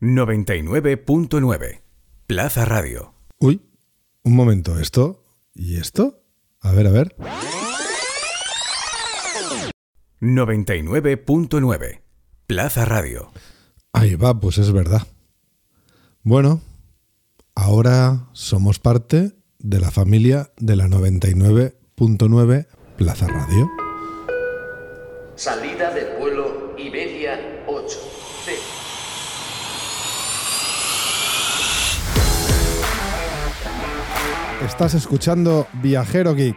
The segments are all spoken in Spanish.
99.9 Plaza Radio. Uy, un momento, ¿esto? ¿Y esto? A ver, a ver. 99.9 Plaza Radio. Ahí va, pues es verdad. Bueno, ahora somos parte de la familia de la 99.9 Plaza Radio. Salida del Estás escuchando Viajero Geek,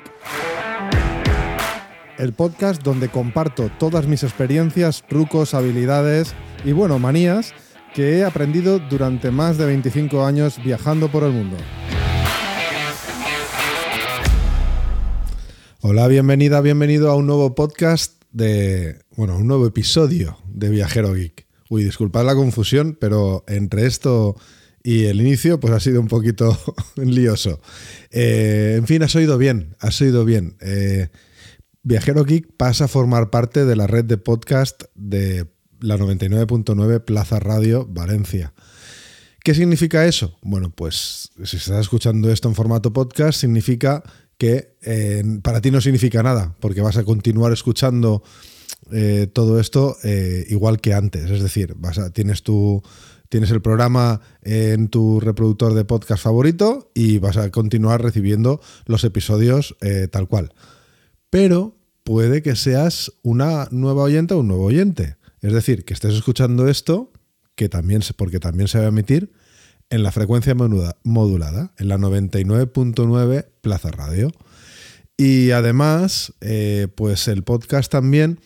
el podcast donde comparto todas mis experiencias, trucos, habilidades y bueno, manías que he aprendido durante más de 25 años viajando por el mundo. Hola, bienvenida, bienvenido a un nuevo podcast de, bueno, un nuevo episodio de Viajero Geek. Uy, disculpad la confusión, pero entre esto y el inicio, pues ha sido un poquito lioso. Eh, en fin, has oído bien, has oído bien. Eh, Viajero Geek pasa a formar parte de la red de podcast de la 99.9 Plaza Radio Valencia. ¿Qué significa eso? Bueno, pues si estás escuchando esto en formato podcast, significa que eh, para ti no significa nada, porque vas a continuar escuchando todo esto igual que antes. Es decir, vas a, tienes tu, tienes el programa en tu reproductor de podcast favorito y vas a continuar recibiendo los episodios eh, tal cual. Pero puede que seas una nueva oyente o un nuevo oyente. Es decir, que estés escuchando esto, que también, porque también se va a emitir en la frecuencia modulada, en la 99.9 Plaza Radio. Y además, eh, pues el podcast también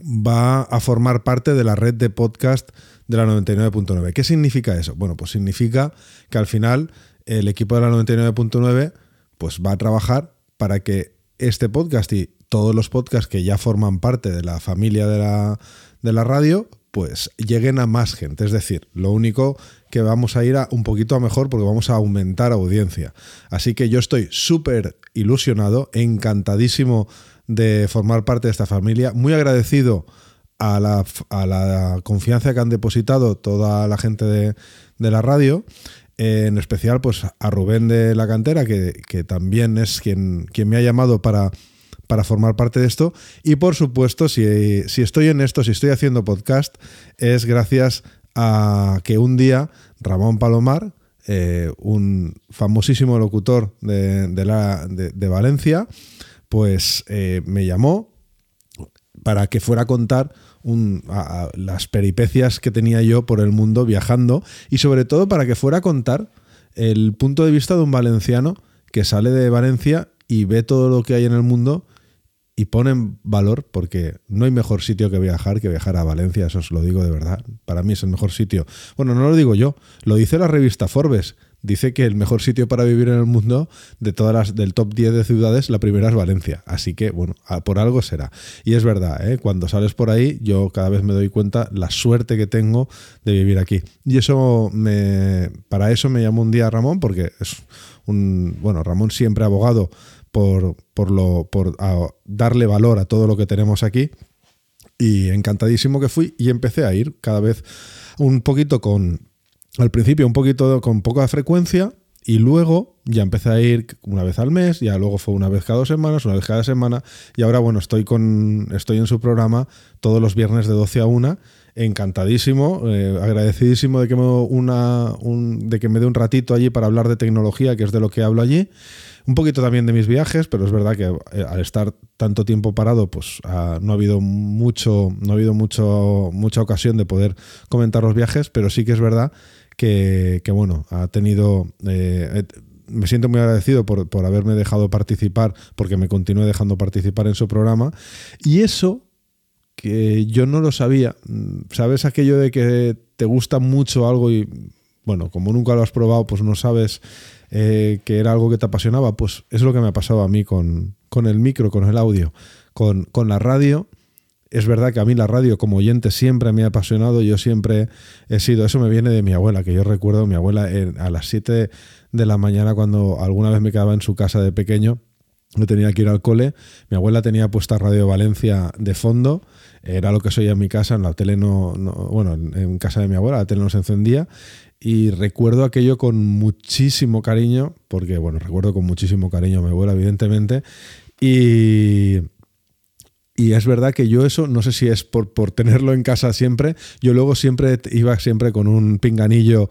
va a formar parte de la red de podcast de la 99.9. ¿Qué significa eso? Bueno, pues significa que al final el equipo de la 99.9 pues va a trabajar para que este podcast y todos los podcasts que ya forman parte de la familia de la, de la radio pues lleguen a más gente. Es decir, lo único que vamos a ir a un poquito a mejor porque vamos a aumentar audiencia. Así que yo estoy súper ilusionado, encantadísimo de formar parte de esta familia, muy agradecido a la, a la confianza que han depositado toda la gente de, de la radio, eh, en especial pues a Rubén de la cantera, que, que también es quien, quien me ha llamado para, para formar parte de esto. Y por supuesto, si, si estoy en esto, si estoy haciendo podcast, es gracias a que un día Ramón Palomar, eh, un famosísimo locutor de, la, de, de Valencia, pues eh, me llamó para que fuera a contar las peripecias que tenía yo por el mundo viajando y sobre todo para que fuera a contar el punto de vista de un valenciano que sale de Valencia y ve todo lo que hay en el mundo y pone en valor, porque no hay mejor sitio que viajar que viajar a Valencia, eso os lo digo de verdad. Para mí es el mejor sitio. Bueno, no lo digo yo, lo dice la revista Forbes. Dice que el mejor sitio para vivir en el mundo de todas las del top 10 de ciudades, la primera es Valencia. Así que, bueno, por algo será. Y es verdad, ¿eh? cuando sales por ahí, yo cada vez me doy cuenta la suerte que tengo de vivir aquí. Y eso me. Para eso me llamó un día Ramón, porque es un. Bueno, Ramón siempre abogado por, por, lo, por darle valor a todo lo que tenemos aquí. Y encantadísimo que fui y empecé a ir cada vez un poquito con, al principio un poquito con poca frecuencia y luego ya empecé a ir una vez al mes, ya luego fue una vez cada dos semanas, una vez cada semana y ahora bueno, estoy con estoy en su programa todos los viernes de 12 a 1, encantadísimo, eh, agradecidísimo de que me una un- de que me dé un ratito allí para hablar de tecnología, que es de lo que hablo allí. Un poquito también de mis viajes, pero es verdad que eh, al estar tanto tiempo parado, pues ah, no ha habido mucho, no ha habido mucho, mucha ocasión de poder comentar los viajes, pero sí que es verdad que, bueno, ha tenido. eh, me siento muy agradecido por, por haberme dejado participar, porque me continúe dejando participar en su programa. Y eso que yo no lo sabía. Mm, ¿Sabes aquello de que te gusta mucho algo y, bueno, como nunca lo has probado, pues no sabes eh, que era algo que te apasionaba? Pues es lo que me ha pasado a mí con, con el micro, con el audio, con, con la radio. Es verdad que a mí la radio como oyente siempre me ha apasionado, yo siempre he sido, eso me viene de mi abuela, que yo recuerdo mi abuela a las 7 de la mañana cuando alguna vez me quedaba en su casa de pequeño, yo tenía que ir al cole. Mi abuela tenía puesta Radio Valencia de fondo. Era lo que soy en mi casa. En la tele no, no- bueno, en en casa de mi abuela la tele no se encendía. Y recuerdo aquello con muchísimo cariño, porque, bueno, recuerdo con muchísimo cariño a mi abuela, evidentemente. Y, y es verdad que yo eso, no sé si es por, por tenerlo en casa siempre, yo luego siempre iba siempre con un pinganillo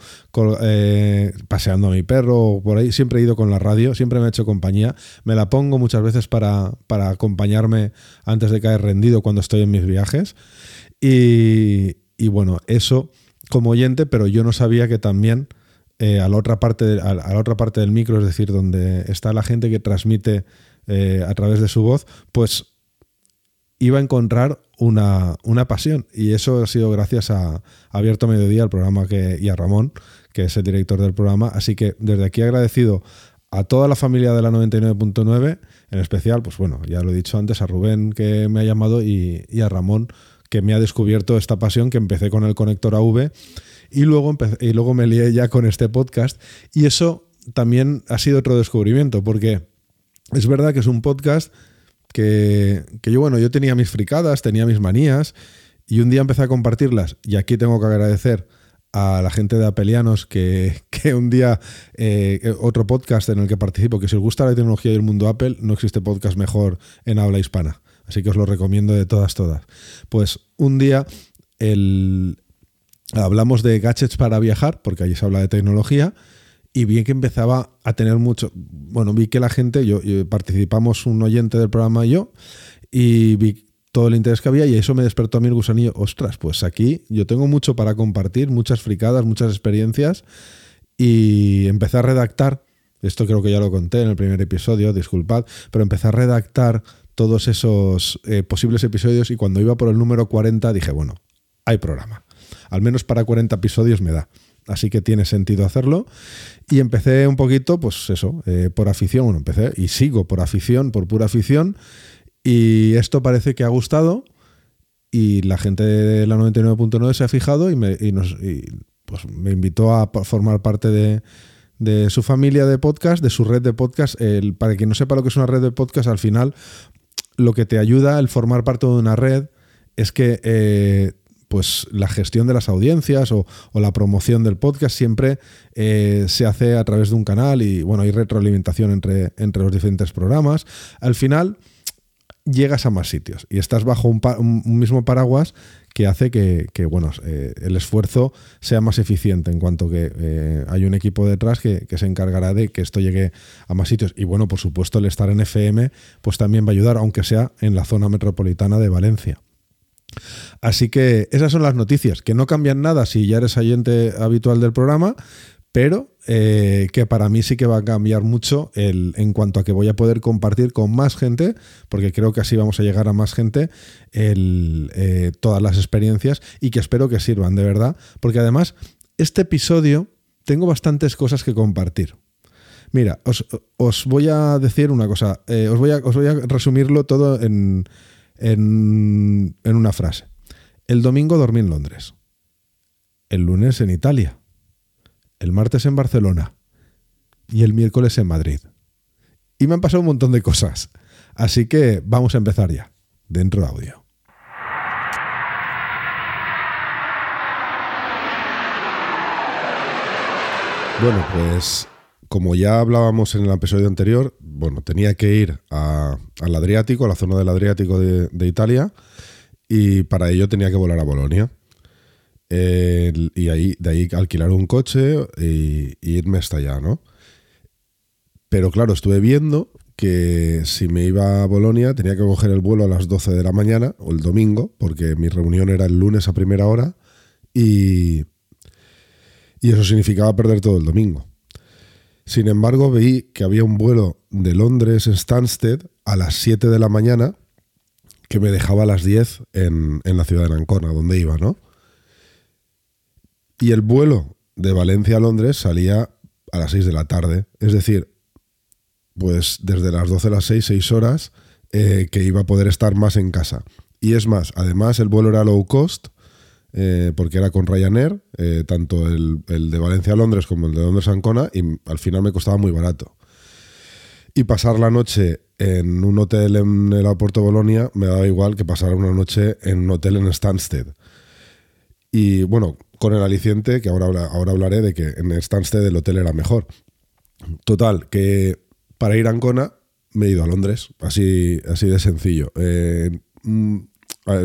eh, paseando a mi perro o por ahí, siempre he ido con la radio, siempre me ha hecho compañía, me la pongo muchas veces para, para acompañarme antes de caer rendido cuando estoy en mis viajes. Y, y bueno, eso como oyente, pero yo no sabía que también eh, a, la otra parte de- a la otra parte del micro, es decir, donde está la gente que transmite eh, a través de su voz, pues iba a encontrar una, una pasión. Y eso ha sido gracias a Abierto Mediodía, el programa que, y a Ramón, que es el director del programa. Así que desde aquí agradecido a toda la familia de la 99.9, en especial, pues bueno, ya lo he dicho antes, a Rubén que me ha llamado y, y a Ramón que me ha descubierto esta pasión que empecé con el conector AV y luego, y luego me lié ya con este podcast. Y eso también ha sido otro descubrimiento, porque es verdad que es un podcast que, yo, bueno, yo tenía mis fricadas, tenía mis manías, y un día empecé a compartirlas. Y aquí tengo que agradecer a la gente de Apelianos que, que un día, eh, otro podcast en el que participo, que si os gusta la tecnología y el mundo Apple, no existe podcast mejor en habla hispana. Así que os lo recomiendo de todas, todas. Pues un día el, hablamos de gadgets para viajar, porque allí se habla de tecnología, y vi que empezaba a tener mucho. Bueno, vi que la gente, yo, participamos un oyente del programa y yo, y vi todo el interés que había, y eso me despertó a mí el gusanillo. Ostras, pues aquí yo tengo mucho para compartir, muchas fricadas, muchas experiencias, y empecé a redactar. Esto creo que ya lo conté en el primer episodio, disculpad, pero empecé a redactar todos esos eh, posibles episodios y cuando iba por el número 40 dije, bueno, hay programa. Al menos para 40 episodios me da. Así que tiene sentido hacerlo. Y empecé un poquito, pues eso, eh, por afición. Bueno, empecé y sigo por afición, por pura afición. Y esto parece que ha gustado. Y la gente de la 99.9 se ha fijado y, me, y nos, y, pues, me invitó a formar parte de, de su familia de podcast, de su red de podcast. El, para quien no sepa lo que es una red de podcast, al final lo que te ayuda el formar parte de una red es que eh, pues la gestión de las audiencias o, la promoción del podcast siempre eh, se hace a través de un canal y bueno, hay retroalimentación entre, entre los diferentes programas. Al final llegas a más sitios y estás bajo un, mismo paraguas que hace que, que, bueno, eh, el esfuerzo sea más eficiente en cuanto que eh, hay un equipo detrás que, que se encargará de que esto llegue a más sitios. Y bueno, por supuesto, el estar en FM pues también va a ayudar, aunque sea en la zona metropolitana de Valencia. Así que esas son las noticias, que no cambian nada si ya eres oyente habitual del programa, pero eh, que para mí sí que va a cambiar mucho el, en cuanto a que voy a poder compartir con más gente, porque creo que así vamos a llegar a más gente, eh, todas las experiencias y que espero que sirvan de verdad, porque además este episodio tengo bastantes cosas que compartir. Mira, os, voy a decir una cosa, eh, os voy a resumirlo todo en, en, en una frase. El domingo dormí en Londres, el lunes en Italia, el martes en Barcelona y el miércoles en Madrid. Y me han pasado un montón de cosas. Así que vamos a empezar ya, dentro audio. Bueno, pues como ya hablábamos en el episodio anterior, bueno, tenía que ir al Adriático, a la zona del Adriático de, Italia, y para ello tenía que volar a Bolonia. Y ahí, de ahí alquilar un coche y irme hasta allá, ¿no? Pero claro, estuve viendo que si me iba a Bolonia tenía que coger el vuelo a las 12 de la mañana o el domingo, porque mi reunión era el lunes a primera hora y eso significaba perder todo el domingo. Sin embargo, vi que había un vuelo de Londres Stansted a las 7 de la mañana que me dejaba a las 10 en, en la ciudad de Ancona, donde iba, ¿no? Y el vuelo de Valencia a Londres salía a las 6 de la tarde. Es decir, pues desde las 12 a las 6, 6 horas, eh, que iba a poder estar más en casa. Y es más, además el vuelo era low cost, eh, porque era con Ryanair, eh, tanto el, el de Valencia a Londres como el de Londres a Ancona, y al final me costaba muy barato. Y pasar la noche en un hotel en el aeropuerto Bolonia me daba igual que pasara una noche en un hotel en Stansted. Y bueno, con el aliciente, que ahora, ahora hablaré de que en Stansted el hotel era mejor. Total, que para ir a Ancona me he ido a Londres, así, así de sencillo. Eh, mm,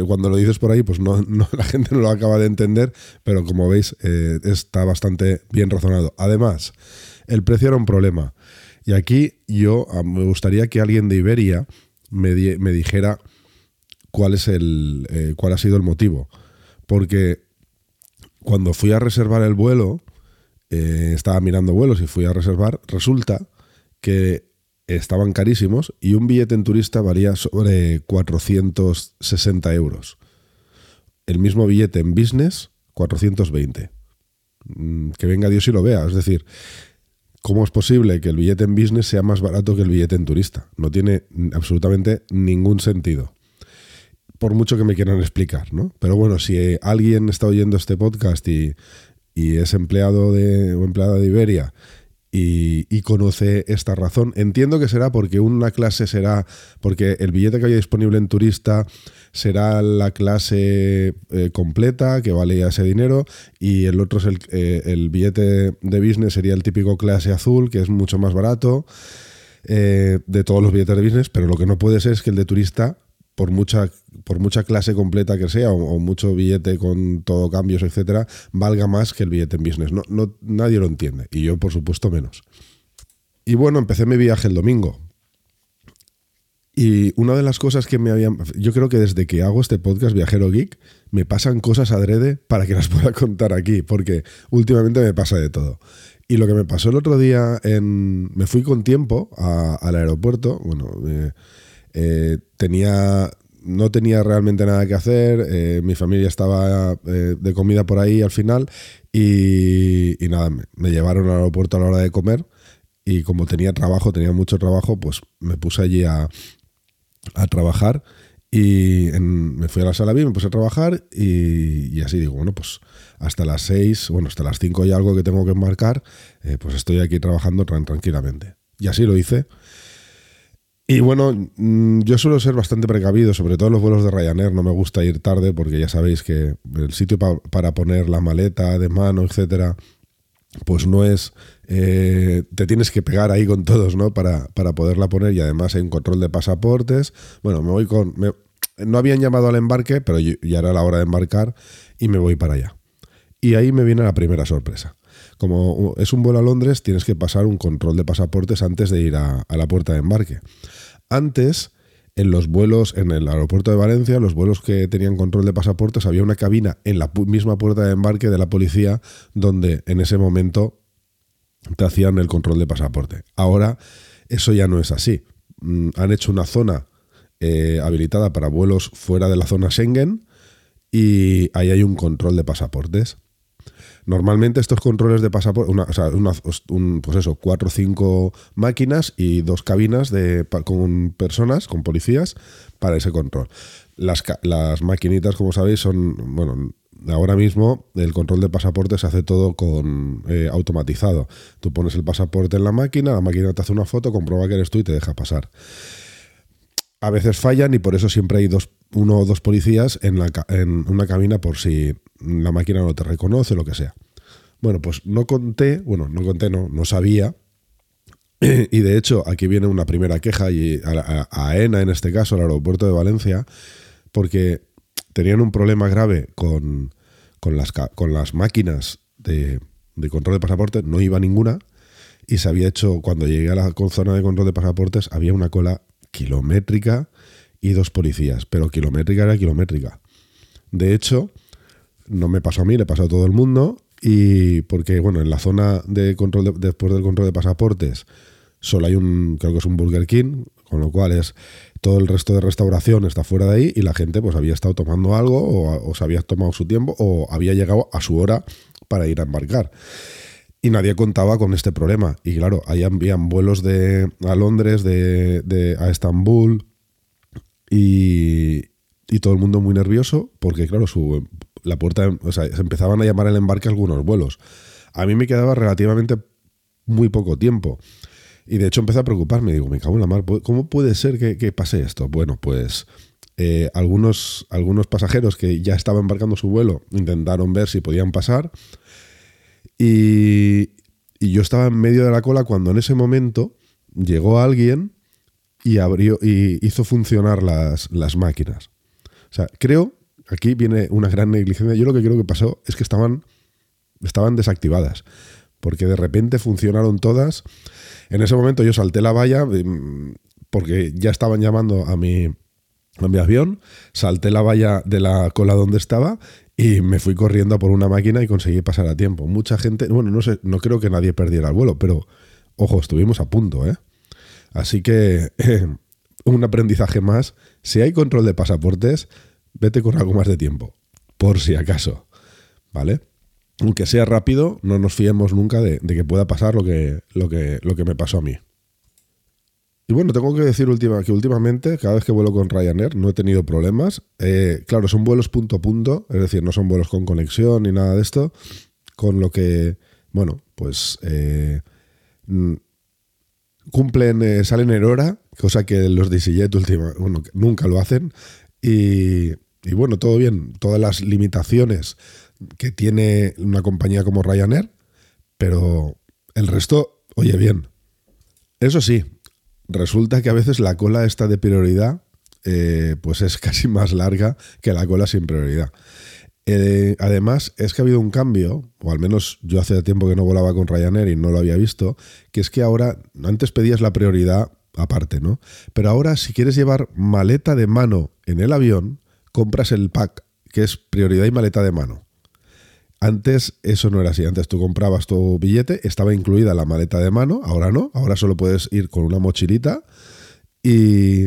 cuando lo dices por ahí, pues no, no- la gente no lo acaba de entender, pero como veis, eh, está bastante bien razonado. Además, el precio era un problema. Y aquí yo ah, me gustaría que alguien de Iberia me, di- me dijera cuál es el eh, cuál ha sido el motivo. Porque cuando fui a reservar el vuelo, eh, estaba mirando vuelos y fui a reservar, resulta que estaban carísimos y un billete en turista valía sobre 460 euros. El mismo billete en business, 420. Mm, Que venga Dios y lo vea. Es decir, ¿cómo es posible que el billete en business sea más barato que el billete en turista? No tiene absolutamente ningún sentido por mucho que me quieran explicar, ¿no? Pero bueno, si alguien está oyendo este podcast y, y es empleado de, o empleada de Iberia y, conoce esta razón, entiendo que será porque una clase será, porque el billete que haya disponible en turista será la clase eh, completa, que vale ese dinero, y el otro es el, eh, el billete de business, sería el típico clase azul, que es mucho más barato eh, de todos los billetes de business, pero lo que no puede ser es que el de turista, por mucha, por mucha clase completa que sea, o, mucho billete con todo cambios, etcétera, valga más que el billete en business. No, no, nadie lo entiende. Y yo, por supuesto, menos. Y bueno, empecé mi viaje el domingo. Y una de las cosas que me habían. Yo creo que desde que hago este podcast Viajero Geek, me pasan cosas adrede para que las pueda contar aquí, porque últimamente me pasa de todo. Y lo que me pasó el otro día, en, me fui con tiempo al aeropuerto. Bueno, eh, tenía. No tenía realmente nada que hacer, eh, mi familia estaba eh, de comida por ahí al final y, y nada, me, llevaron al aeropuerto a la hora de comer y como tenía trabajo, tenía mucho trabajo, pues me puse allí a, a trabajar y me fui a la sala bien, me puse a trabajar y, así digo, bueno, pues hasta las 6, bueno, hasta las 5 y algo que tengo que embarcar, eh, pues estoy aquí trabajando tan tranquilamente. Y así lo hice. Y bueno, mm, yo suelo ser bastante precavido, sobre todo en los vuelos de Ryanair, no me gusta ir tarde porque ya sabéis que el sitio pa- para poner la maleta de mano, etcétera, pues no es. eh, te tienes que pegar ahí con todos, ¿no? Para, para poderla poner y además hay un control de pasaportes. Bueno, me voy con. me- no habían llamado al embarque, pero ya era la hora de embarcar y me voy para allá. Y ahí me viene la primera sorpresa. Como es un vuelo a Londres, tienes que pasar un control de pasaportes antes de ir a, la puerta de embarque. Antes, en los vuelos, en el aeropuerto de Valencia, los vuelos que tenían control de pasaportes, había una cabina en la misma puerta de embarque de la policía donde en ese momento te hacían el control de pasaporte. Ahora eso ya no es así. Mm, Han hecho una zona eh, habilitada para vuelos fuera de la zona Schengen y ahí hay un control de pasaportes. Normalmente estos controles de pasaporte, un, pues eso, cuatro o cinco máquinas y dos cabinas de, con personas, con policías, para ese control. Las, las maquinitas, como sabéis, son, bueno, ahora mismo el control de pasaporte se hace todo con eh, automatizado. Tú pones el pasaporte en la máquina, la máquina te hace una foto, comprueba que eres tú y te deja pasar a veces fallan y por eso siempre hay dos, uno o dos policías en, la, en una cabina por si la máquina no te reconoce, lo que sea. Bueno, pues no conté, bueno, no conté, no, no sabía. Y de hecho, aquí viene una primera queja y a, a- a AENA, en este caso, al aeropuerto de Valencia, porque tenían un problema grave con, con, las, con las máquinas de control de pasaportes, no iba ninguna, y se había hecho, cuando llegué a la zona de control de pasaportes, había una cola kilométrica y dos policías, pero kilométrica era kilométrica. De hecho, no me pasó a mí, le pasó a todo el mundo, y porque, bueno, en la zona de control, de- después del control de pasaportes, solo hay un, creo que es un Burger King, con lo cual es todo el resto de restauración está fuera de ahí y la gente pues había estado tomando algo o, o se había tomado su tiempo o había llegado a su hora para ir a embarcar. Y nadie contaba con este problema. Y claro, ahí habían vuelos de, a Londres, de, de- a Estambul y, y todo el mundo muy nervioso porque, claro, su, la puerta, o sea, se empezaban a llamar al embarque algunos vuelos. A mí me quedaba relativamente muy poco tiempo. Y de hecho empecé a preocuparme, digo, me cago en la mar, ¿cómo puede ser que, pase esto? Bueno, pues eh, algunos, algunos pasajeros que ya estaban embarcando su vuelo intentaron ver si podían pasar y, y yo estaba en medio de la cola cuando en ese momento llegó alguien y abrió y hizo funcionar las, las máquinas. O sea, creo, aquí viene una gran negligencia. Yo lo que creo que pasó es que estaban, estaban desactivadas. Porque de repente funcionaron todas. En ese momento yo salté la valla mm, porque ya estaban llamando a mi, a mi avión, salté la valla de la cola donde estaba y me fui corriendo por una máquina y conseguí pasar a tiempo. Mucha gente, bueno, no sé, no creo que nadie perdiera el vuelo, pero ojo, estuvimos a punto, ¿eh? Así que un aprendizaje más. Si hay control de pasaportes, vete con algo más de tiempo, por si acaso, ¿vale? Aunque sea rápido, no nos fiemos nunca de, que pueda pasar lo que, lo, que, lo que me pasó a mí. Y bueno, tengo que decir que últimamente, cada vez que vuelo con Ryanair, no he tenido problemas. Eh, claro, son vuelos punto a punto, es decir, no son vuelos con conexión ni nada de esto, con lo que, bueno, pues eh, cumplen, eh, salen en hora, cosa que los de última, nunca lo hacen. Y, y bueno, todo bien, todas las limitaciones que tiene una compañía como Ryanair, pero el resto, oye bien. Eso sí, resulta que a veces la cola está de prioridad, eh, pues es casi más larga que la cola sin prioridad. Eh, además, es que ha habido un cambio, o al menos yo hace tiempo que no volaba con Ryanair y no lo había visto, que es que ahora, antes pedías la prioridad aparte, ¿no? Pero ahora, si quieres llevar maleta de mano en el avión, compras el pack, que es prioridad y maleta de mano. Antes eso no era así. Antes tú comprabas tu billete, estaba incluida la maleta de mano, ahora no. Ahora solo puedes ir con una mochilita y,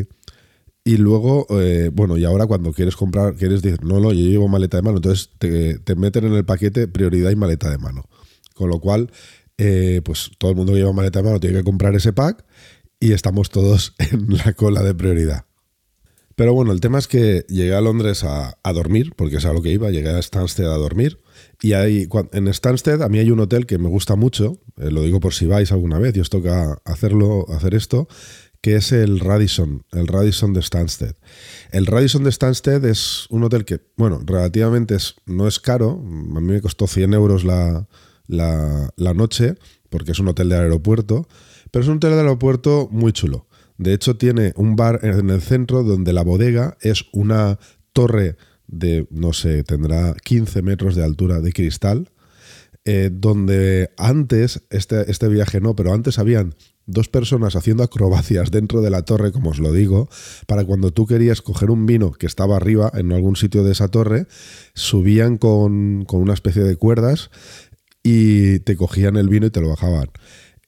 y luego, eh, bueno, y ahora cuando quieres comprar, quieres decir, no, no, yo llevo maleta de mano, entonces te, meten en el paquete prioridad y maleta de mano. Con lo cual, eh, pues todo el mundo que lleva maleta de mano tiene que comprar ese pack y estamos todos en la cola de prioridad. Pero bueno, el tema es que llegué a Londres a, dormir, porque es a lo que iba, llegué a Stansted a dormir y hay, en Stansted a mí hay un hotel que me gusta mucho, eh, lo digo por si vais alguna vez y os toca hacerlo, hacer esto, que es el Radisson, el Radisson de Stansted. El Radisson de Stansted es un hotel que, bueno, relativamente es, no es caro, a mí me costó 100 euros la, la, la noche, porque es un hotel de aeropuerto, pero es un hotel de aeropuerto muy chulo. De hecho, tiene un bar en el centro donde la bodega es una torre de, no sé, tendrá 15 metros de altura de cristal, eh, donde antes, este, este viaje no, pero antes habían dos personas haciendo acrobacias dentro de la torre, como os lo digo, para cuando tú querías coger un vino que estaba arriba, en algún sitio de esa torre, subían con, con una especie de cuerdas y te cogían el vino y te lo bajaban.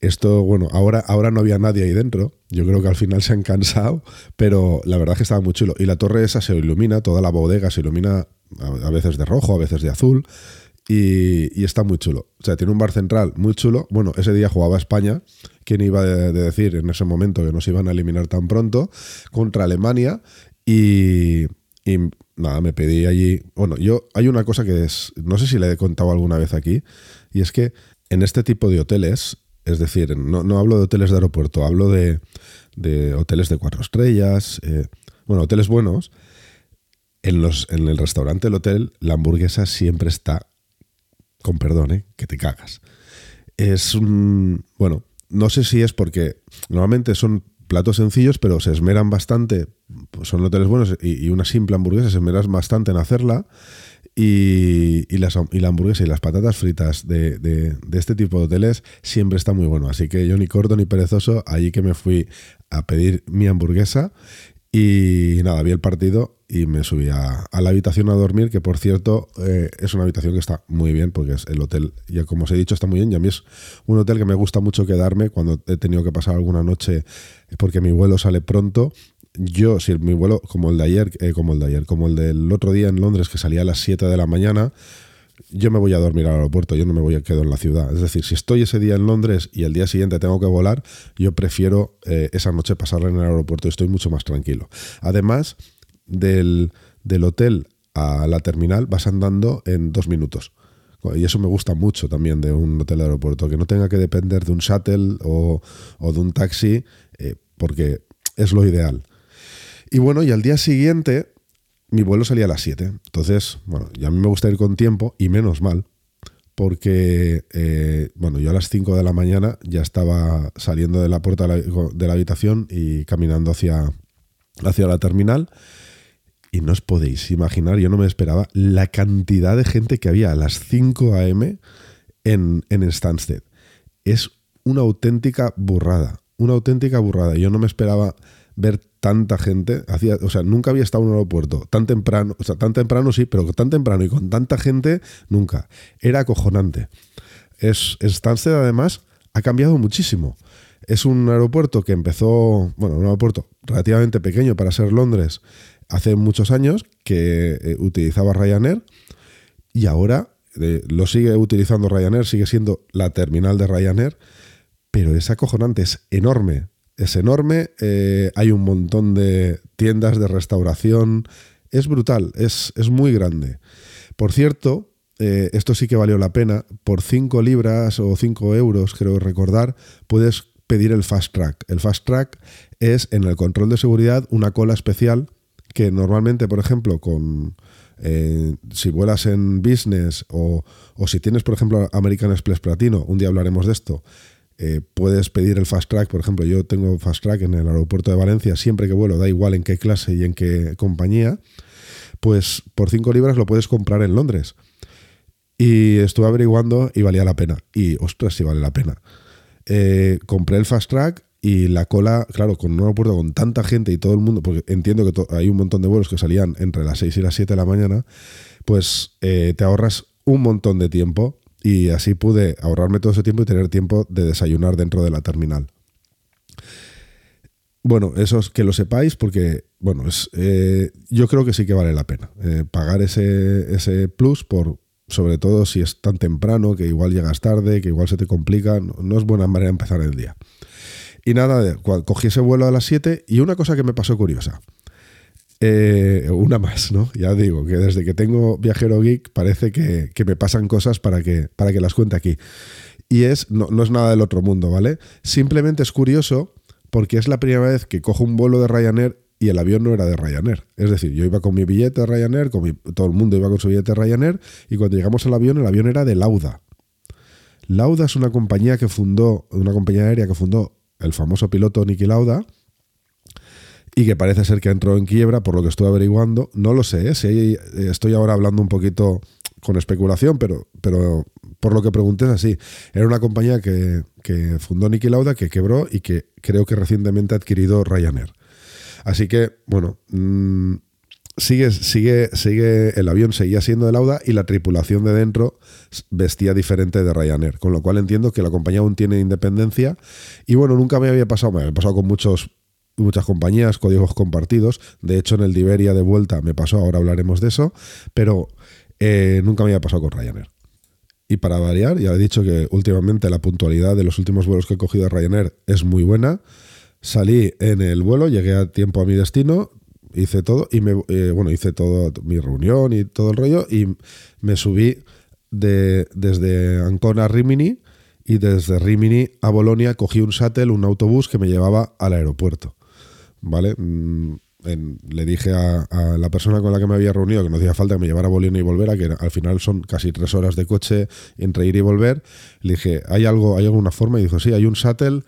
Esto, bueno, ahora, ahora no había nadie ahí dentro. Yo creo que al final se han cansado, pero la verdad es que estaba muy chulo. Y la torre esa se ilumina, toda la bodega se ilumina a veces de rojo, a veces de azul. Y, está muy chulo. O sea, tiene un bar central muy chulo. Bueno, ese día jugaba España. ¿Quién iba a decir en ese momento que nos iban a eliminar tan pronto? Contra Alemania. Y, y nada, me pedí allí. Bueno, yo hay una cosa que es. No sé si le he contado alguna vez aquí. Y es que en este tipo de hoteles es decir, no, hablo de hoteles de aeropuerto, hablo de, hoteles de cuatro estrellas, eh, bueno, hoteles buenos. En, los, en el restaurante del hotel, la hamburguesa siempre está, con perdón, ¿eh? que te cagas. Es un. Bueno, no sé si es porque normalmente son platos sencillos, pero se esmeran bastante. Pues son hoteles buenos y, y una simple hamburguesa se esmeran bastante en hacerla. Y, las, y la hamburguesa y las patatas fritas de, de, este tipo de hoteles siempre está muy bueno. Así que yo ni corto ni perezoso, allí que me fui a pedir mi hamburguesa y nada, vi el partido y me subí a, la habitación a dormir, que por cierto eh, es una habitación que está muy bien, porque es el hotel, ya como os he dicho, está muy bien. Y a mí es un hotel que me gusta mucho quedarme cuando he tenido que pasar alguna noche, porque mi vuelo sale pronto yo, si mi vuelo, como el de ayer, eh, como el de ayer, como el del otro día en Londres, que salía a las 7 de la mañana, yo me voy a dormir al aeropuerto, yo no me voy a quedar en la ciudad. Es decir, si estoy ese día en Londres y el día siguiente tengo que volar, yo prefiero eh, esa noche pasarla en el aeropuerto y estoy mucho más tranquilo. Además, del, del hotel a la terminal vas andando en dos minutos. Y eso me gusta mucho también de un hotel de aeropuerto, que no tenga que depender de un shuttle o, de un taxi, eh, porque es lo ideal. Y bueno, y al día siguiente mi vuelo salía a las 7. Entonces, bueno, ya a mí me gusta ir con tiempo y menos mal, porque, eh, bueno, yo a las 5 de la mañana ya estaba saliendo de la puerta de la, habitación y caminando hacia, hacia la terminal. Y no os podéis imaginar, yo no me esperaba la cantidad de gente que había a las 5 a.m. en, en Stansted. Es una auténtica burrada, una auténtica burrada. Yo no me esperaba ver tanta gente. Hacía, o sea, nunca había estado en un aeropuerto tan temprano, o sea, tan temprano sí, pero tan temprano y con tanta gente, nunca. Era acojonante. Es, Stansted, además, ha cambiado muchísimo. Es un aeropuerto que empezó, bueno, un aeropuerto relativamente pequeño para ser Londres hace muchos años, que eh, utilizaba Ryanair y ahora eh, lo sigue utilizando Ryanair, sigue siendo la terminal de Ryanair, pero es acojonante, es enorme es enorme, eh, hay un montón de tiendas de restauración, es brutal, es, es muy grande. Por cierto, eh, esto sí que valió la pena, por 5 libras o 5 euros, creo recordar, puedes pedir el Fast Track. El Fast Track es en el control de seguridad una cola especial que normalmente, por ejemplo, con... Eh, si vuelas en business o, o, si tienes, por ejemplo, American Express Platino, un día hablaremos de esto, eh, puedes pedir el fast track, por ejemplo, yo tengo fast track en el aeropuerto de Valencia, siempre que vuelo, da igual en qué clase y en qué compañía, pues por 5 libras lo puedes comprar en Londres. Y estuve averiguando y valía la pena. Y ostras, sí vale la pena. Eh, compré el fast track y la cola, claro, con un aeropuerto con tanta gente y todo el mundo, porque entiendo que hay un montón de vuelos que salían entre las 6 y las 7 de la mañana, pues eh, te ahorras un montón de tiempo y así pude ahorrarme todo ese tiempo y tener tiempo de desayunar dentro de la terminal. Bueno, eso es que lo sepáis porque, bueno, es, eh, yo creo que sí que vale la pena eh, pagar ese, ese plus por, sobre todo si es tan temprano, que igual llegas tarde, que igual se te complica, no, es buena manera de empezar el día. Y nada, cogí ese vuelo a las 7 y una cosa que me pasó curiosa. Eh, una más, ¿no? Ya digo que desde que tengo Viajero Geek parece que, me pasan cosas para que, para que las cuente aquí. Y es, no, es nada del otro mundo, ¿vale? Simplemente es curioso porque es la primera vez que cojo un vuelo de Ryanair y el avión no era de Ryanair. Es decir, yo iba con mi billete de Ryanair, con todo el mundo iba con su billete de Ryanair, y cuando llegamos al avión, el avión era de Lauda. Lauda es una compañía que fundó, una compañía aérea que fundó el famoso piloto Niki Lauda, y que parece ser que entró en quiebra, por lo que estoy averiguando. No lo sé, ¿eh? si eh, estoy ahora hablando un poquito con especulación, pero, por lo que pregunté es así. Era una compañía que, fundó Niki Lauda, que quebró y que creo que recientemente ha adquirido Ryanair. Así que, bueno, mm, sigue, sigue, sigue, el avión seguía siendo de Lauda y la tripulación de dentro vestía diferente de Ryanair, con lo cual entiendo que la compañía aún tiene independencia y bueno, nunca me había pasado, me había pasado con muchos muchas compañías, códigos compartidos. De hecho, en el Diveria de vuelta me pasó, ahora hablaremos de eso, pero eh, nunca me había pasado con Ryanair. Y para variar, ya he dicho que últimamente la puntualidad de los últimos vuelos que he cogido a Ryanair es muy buena. Salí en el vuelo, llegué a tiempo a mi destino, hice todo y me eh, bueno, hice todo mi reunión y todo el rollo y me subí de, desde Ancona a Rimini y desde Rimini a Bolonia cogí un shuttle, un autobús que me llevaba al aeropuerto. ¿Vale? Mm, le dije a, la persona con la que me había reunido que no hacía falta que me llevara a Bolívar y volver, a que al final son casi tres horas de coche entre ir y volver. Le dije, ¿hay algo, hay alguna forma? Y dijo, sí, hay un shuttle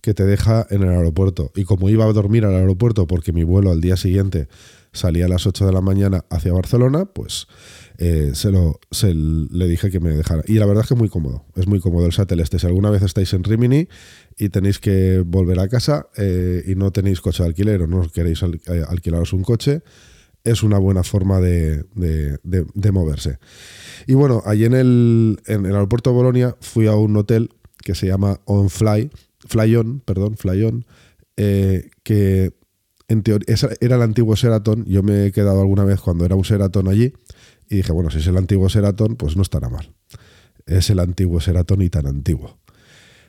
que te deja en el aeropuerto. Y como iba a dormir al aeropuerto porque mi vuelo al día siguiente salía a las 8 de la mañana hacia Barcelona, pues eh, se lo se le dije que me dejara. Y la verdad es que es muy cómodo, es muy cómodo el shuttle este. Si alguna vez estáis en Rimini y tenéis que volver a casa eh, y no tenéis coche de alquiler o no queréis eh, alquilaros un coche, es una buena forma de, moverse. Y bueno, allí en el, en el aeropuerto de Bolonia fui a un hotel que se llama On Fly, Fly On, perdón, Fly On, que era el antiguo Seraton. Yo me he quedado alguna vez cuando era un Seraton allí y dije, bueno, si es el antiguo Seraton, pues no estará mal. Es el antiguo Seraton y tan antiguo.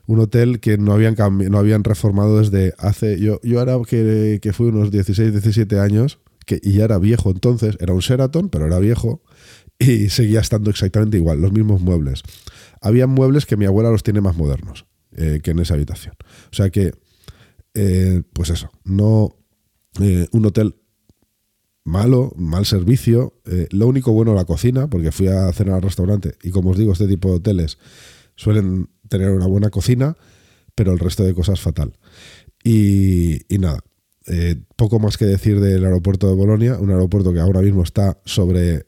Un hotel que no habían, no habían reformado desde hace. Yo, yo ahora que, que fui unos 16, 17 años, que, y ya era viejo entonces, era un Seraton, pero era viejo. y seguía estando exactamente igual, los mismos muebles. Había muebles que mi abuela los tiene más modernos eh, que en esa habitación. O sea que, eh, pues eso, no eh, un hotel malo, mal servicio. lo único bueno la cocina, porque fui a cenar al restaurante y como os digo, este tipo de hoteles suelen tener una buena cocina, pero el resto de cosas fatal. Y, nada, poco más que decir del aeropuerto de Bolonia, un aeropuerto que ahora mismo está sobre,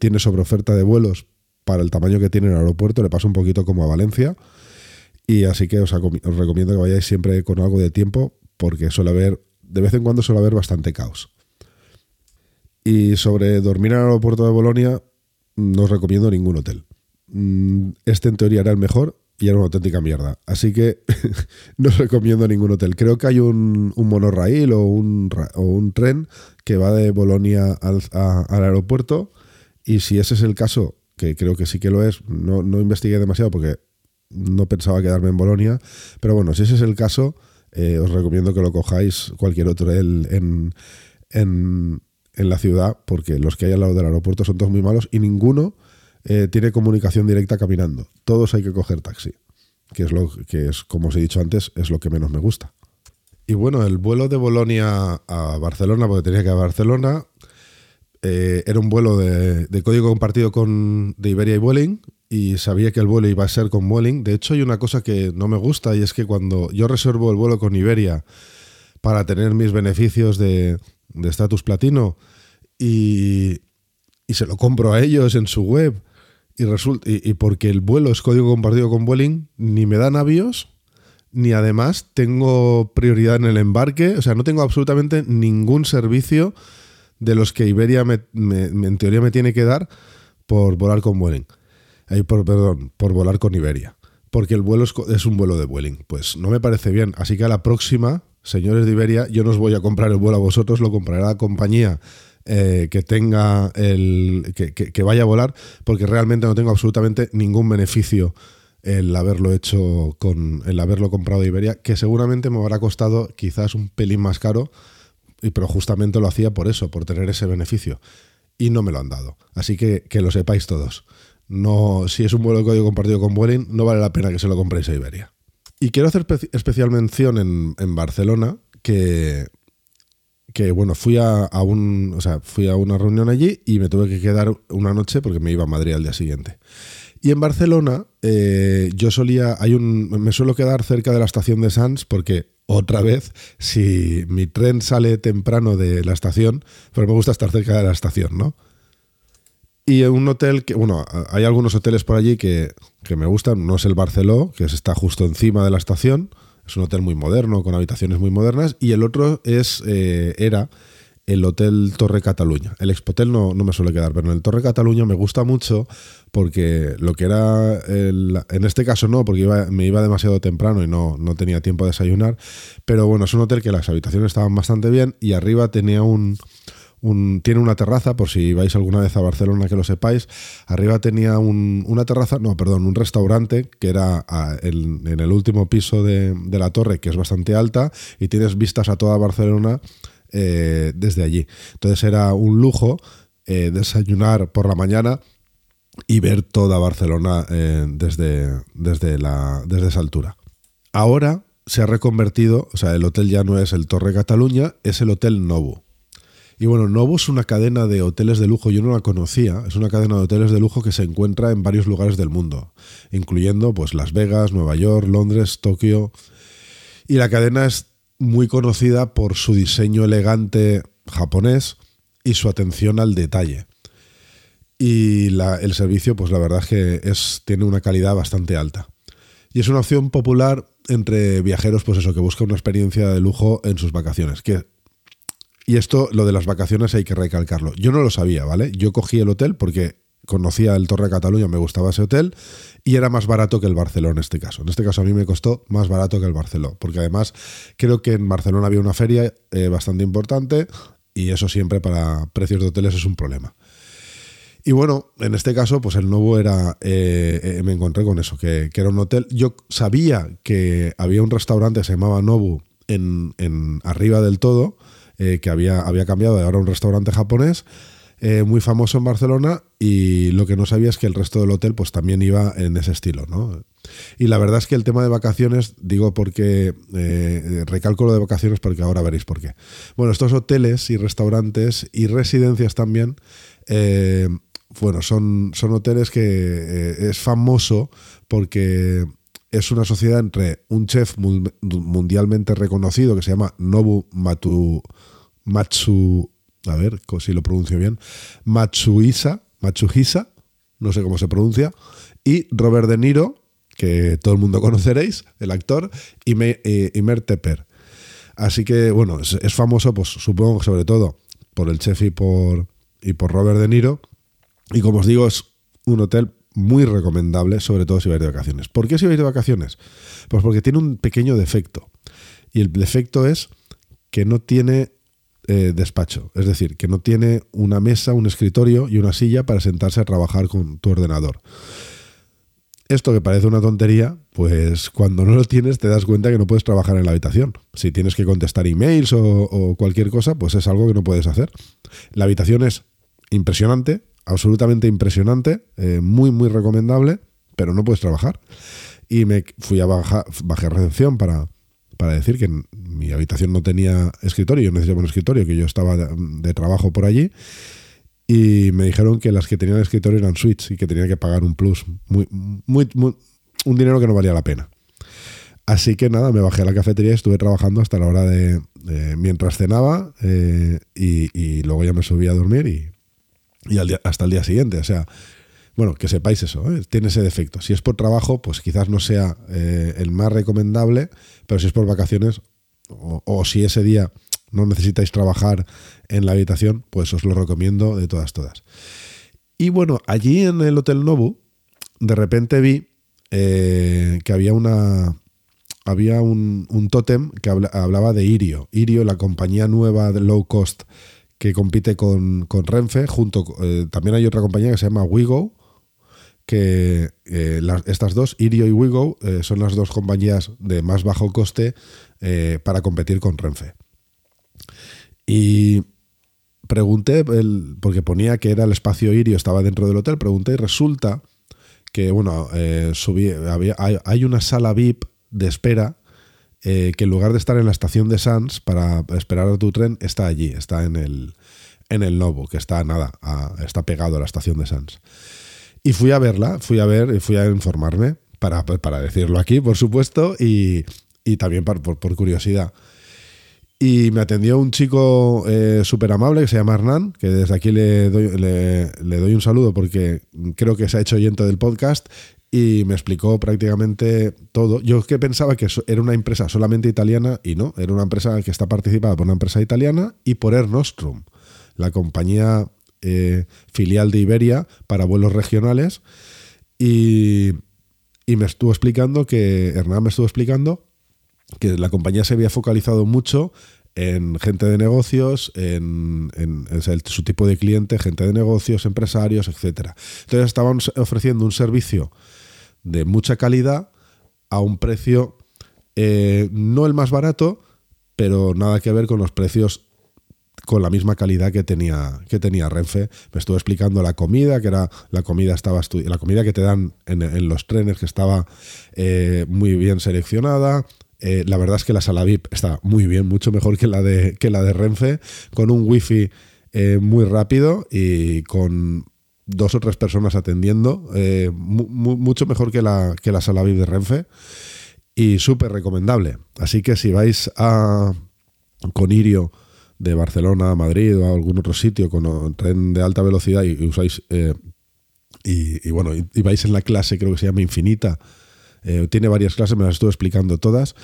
tiene sobre oferta de vuelos para el tamaño que tiene el aeropuerto, le pasa un poquito como a Valencia. Y así que os, os, recomiendo que vayáis siempre con algo de tiempo, porque suele haber, de vez en cuando suele haber bastante caos. Y sobre dormir en el aeropuerto de Bolonia, no os recomiendo ningún hotel. Mm, este en teoría era el mejor y era una auténtica mierda. Así que no os recomiendo ningún hotel. Creo que hay un, un monorraíl o un, o un, tren que va de Bolonia al, al aeropuerto. Y si ese es el caso, que creo que sí que lo es. No, no investigué demasiado porque no pensaba quedarme en Bolonia, pero bueno, si ese es el caso, eh, os recomiendo que lo cojáis cualquier otro en, en, la ciudad, porque los que hay al lado del aeropuerto son todos muy malos y ninguno eh, tiene comunicación directa caminando. Todos hay que coger taxi, que es lo que es, como os he dicho antes, es lo que menos me gusta. Y bueno, el vuelo de Bolonia a Barcelona, porque tenía que ir a Barcelona, eh, era un vuelo de, código compartido con, de Iberia y Vueling y sabía que el vuelo iba a ser con Vueling. De hecho, hay una cosa que no me gusta y es que cuando yo reservo el vuelo con Iberia para tener mis beneficios de estatus platino y, se lo compro a ellos en su web y, resulta, y, porque el vuelo es código compartido con Vueling, ni me dan avios ni además tengo prioridad en el embarque, o sea, no tengo absolutamente ningún servicio de los que Iberia me, en teoría me tiene que dar por volar con Vueling. Eh, por, perdón, por volar con Iberia. Porque el vuelo es, un vuelo de Vueling. Pues no me parece bien. Así que a la próxima, señores de Iberia, yo no os voy a comprar el vuelo a vosotros, lo comprará la compañía eh, que tenga el. Que, que, vaya a volar, porque realmente no tengo absolutamente ningún beneficio el haberlo hecho con. el haberlo comprado de Iberia, que seguramente me habrá costado quizás un pelín más caro pero justamente lo hacía por eso, por tener ese beneficio. Y no me lo han dado. Así que que lo sepáis todos. No, si es un vuelo de código compartido con Vueling, no vale la pena que se lo compréis a Iberia. Y quiero hacer especial mención en, Barcelona que, que bueno, fui a, un, o sea, fui a una reunión allí y me tuve que quedar una noche porque me iba a Madrid al día siguiente. Y en Barcelona eh, yo solía, hay un, me suelo quedar cerca de la estación de Sants porque otra vez, si mi tren sale temprano de la estación, pero me gusta estar cerca de la estación, ¿no? Y un hotel que, bueno, hay algunos hoteles por allí que, me gustan. Uno es el Barceló, que está justo encima de la estación. Es un hotel muy moderno, con habitaciones muy modernas. Y el otro es, eh, era el Hotel Torre Cataluña. El Expotel no, no me suele quedar, pero en el Torre Cataluña me gusta mucho porque lo que era, en este caso no, porque me iba demasiado temprano y no, no tenía tiempo de desayunar, pero bueno, es un hotel que las habitaciones estaban bastante bien y arriba tenía un, un, tiene una terraza, por si vais alguna vez a Barcelona que lo sepáis. Arriba tenía una terraza, no, perdón, un restaurante que era en el último piso de, de, la torre, que es bastante alta, y tienes vistas a toda Barcelona eh, desde allí. Entonces era un lujo eh, desayunar por la mañana y ver toda Barcelona eh, desde, desde, la, desde esa altura. Ahora se ha reconvertido, o sea, el hotel ya no es el Torre Cataluña, es el Hotel Novo. Y bueno, Novo es una cadena de hoteles de lujo, yo no la conocía, es una cadena de hoteles de lujo que se encuentra en varios lugares del mundo, incluyendo pues Las Vegas, Nueva York, Londres, Tokio. Y la cadena es muy conocida por su diseño elegante japonés y su atención al detalle. Y el servicio, pues la verdad es que es, tiene una calidad bastante alta. Y es una opción popular entre viajeros, pues eso, que buscan una experiencia de lujo en sus vacaciones. Que, y esto, lo de las vacaciones hay que recalcarlo. Yo no lo sabía, ¿vale? Yo cogí el hotel porque conocía el Torre Cataluña, me gustaba ese hotel y era más barato que el Barcelona en este caso. En este caso a mí me costó más barato que el Barcelona, porque además creo que en Barcelona había una feria eh, bastante importante y eso siempre para precios de hoteles es un problema. Y bueno, en este caso, pues el nuevo era, eh, eh, me encontré con eso, que, era un hotel. Yo sabía que había un restaurante se llamaba Nobu en, arriba del todo, que había, había cambiado de ahora un restaurante japonés, eh, muy famoso en Barcelona y lo que no sabía es que el resto del hotel pues también iba en ese estilo, ¿no? Y la verdad es que el tema de vacaciones, digo porque eh, lo de vacaciones porque ahora veréis por qué. Bueno, estos hoteles y restaurantes y residencias también, eh, bueno, son, son hoteles que eh, es famoso porque es una sociedad entre un chef mu- mundialmente reconocido que se llama Nobu Matu, Matsu, a ver si lo pronuncio bien, Matsuhisa, Matsuhisa, no sé cómo se pronuncia, y Robert De Niro, que todo el mundo conoceréis, el actor, y, Me, eh, Mer Tepper. Así que, bueno, es, es famoso, pues supongo sobre todo por el chef y por, y por Robert De Niro. Y como os digo, es un hotel muy recomendable, sobre todo si vais de vacaciones. ¿Por qué si vais de vacaciones? Pues porque tiene un pequeño defecto. Y el defecto es que no tiene eh, despacho. Es decir, que no tiene una mesa, un escritorio y una silla para sentarse a trabajar con tu ordenador. Esto que parece una tontería, pues cuando no lo tienes te das cuenta que no puedes trabajar en la habitación. Si tienes que contestar emails o, cualquier cosa, pues es algo que no puedes hacer. La habitación es impresionante, absolutamente impresionante, eh, muy, muy recomendable, pero no puedes trabajar. Y me fui a bajar, bajé a recepción para, para decir que mi habitación no tenía escritorio, yo necesitaba un escritorio, que yo estaba de, trabajo por allí. Y me dijeron que las que tenían escritorio eran suites y que tenía que pagar un plus, muy, muy, muy- un dinero que no valía la pena. Así que nada, me bajé a la cafetería y estuve trabajando hasta la hora de, mientras cenaba eh, y, y luego ya me subí a dormir y, hasta el día siguiente. O sea, bueno, que sepáis eso, ¿eh? tiene ese defecto. Si es por trabajo, pues quizás no sea eh, el más recomendable, pero si es por vacaciones o, si ese día no necesitáis trabajar en la habitación, pues os lo recomiendo de todas, todas. Y bueno, allí en el Hotel Nobu, de repente vi eh, que había una. Había un, tótem que habla- hablaba de Irio. Irio, la compañía nueva de low cost que compite con, con Renfe. Junto, también hay otra compañía que se llama Wigo, que eh, estas dos, Irio y Wigo, eh, son las dos compañías de más bajo coste eh, para competir con Renfe. Y pregunté, porque ponía que era el espacio Irio, estaba dentro del hotel, pregunté y resulta que, bueno, subí, había, hay, una sala VIP de espera que en lugar de estar en la estación de Sans para esperar a tu tren, está allí, está en el, en el Novo, que está nada, está pegado a la estación de Sans. Y fui a verla, fui a ver fui a informarme, para, para decirlo aquí, por supuesto, y, y también par- por, por curiosidad. Y me atendió un chico eh, súper amable que se llama Hernán, que desde aquí le doy, le, le doy un saludo porque creo que se ha hecho oyente del podcast y me explicó prácticamente todo. Yo que pensaba que era una empresa solamente italiana y no, era una empresa que está participada por una empresa italiana y por Air Nostrum, la compañía eh, filial de Iberia para vuelos regionales. Y, y me estuvo explicando que, Hernán me estuvo explicando que la compañía se había focalizado mucho en gente de negocios, en, en- su tipo de cliente, gente de negocios, empresarios, etcétera. Entonces estaban ofreciendo un servicio de mucha calidad a un precio eh, no el más barato, pero nada que ver con los precios con la misma calidad que tenía, que tenía Renfe. Me estuvo explicando la comida, que era la comida estaba la comida que te dan en, los trenes, que estaba eh, muy bien seleccionada. Eh, la verdad es que la sala VIP está muy bien, mucho mejor que la de, que la de Renfe, con un wifi eh, muy rápido y con dos o tres personas atendiendo, mu- mu- mucho mejor que la, que la sala VIP de Renfe y súper recomendable. Así que si vais a con Irio de Barcelona a Madrid o a algún otro sitio con tren de alta velocidad y, usáis eh, y, bueno, y, vais en la clase, creo que se llama Infinita, eh, tiene varias clases, me las estuve explicando todas.